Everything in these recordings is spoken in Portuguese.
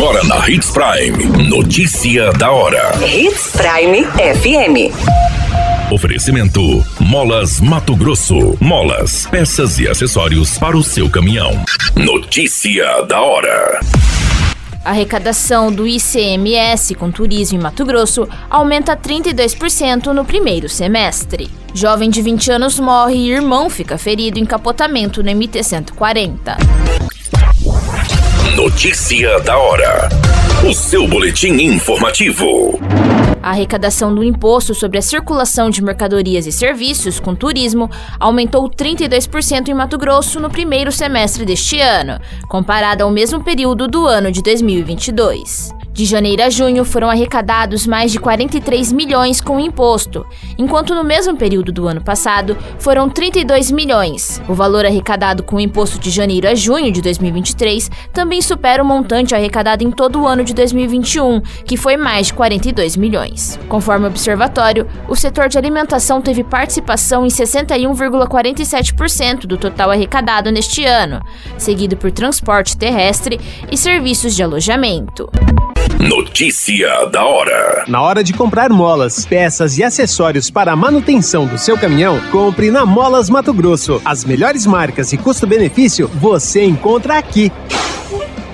Agora na Hits Prime. Notícia da hora. Hits Prime FM. Oferecimento: Molas Mato Grosso. Molas, peças e acessórios para o seu caminhão. Notícia da hora. A arrecadação do ICMS com turismo em Mato Grosso aumenta 32% no primeiro semestre. Jovem de 20 anos morre e irmão fica ferido em capotamento no MT-140. Notícia da hora. O seu boletim informativo. A arrecadação do imposto sobre a circulação de mercadorias e serviços com turismo aumentou 32% em Mato Grosso no primeiro semestre deste ano, comparado ao mesmo período do ano de 2022. De janeiro a junho foram arrecadados mais de 43 milhões com o imposto, enquanto no mesmo período do ano passado foram 32 milhões. O valor arrecadado com o imposto de janeiro a junho de 2023 também supera o montante arrecadado em todo o ano de 2021, que foi mais de 42 milhões. Conforme o observatório, o setor de alimentação teve participação em 61,47% do total arrecadado neste ano, seguido por transporte terrestre e serviços de alojamento. Notícia da hora. Na hora de comprar molas, peças e acessórios para a manutenção do seu caminhão, compre na Molas Mato Grosso. As melhores marcas e custo-benefício você encontra aqui.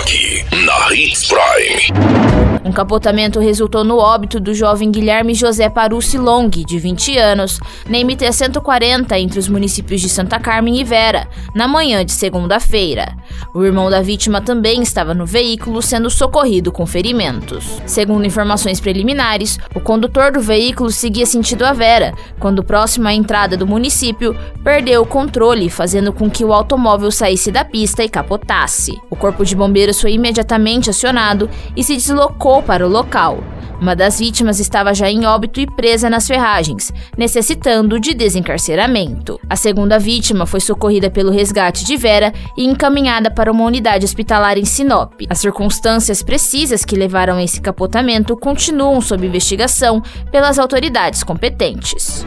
Aqui, na Hits Prime. Um capotamento resultou no óbito do jovem Guilherme José Parucci Long, de 20 anos, na MT-140 entre os municípios de Santa Carmen e Vera, na manhã de segunda-feira. O irmão da vítima também estava no veículo, sendo socorrido com ferimentos. Segundo informações preliminares, o condutor do veículo seguia sentido a Vera, quando próximo à entrada do município, perdeu o controle, fazendo com que o automóvel saísse da pista e capotasse. O corpo de bombeiros foi imediatamente acionado e se deslocou para o local. Uma das vítimas estava já em óbito e presa nas ferragens, necessitando de desencarceramento. A segunda vítima foi socorrida pelo resgate de Vera e encaminhada para uma unidade hospitalar em Sinop. As circunstâncias precisas que levaram a esse capotamento continuam sob investigação pelas autoridades competentes.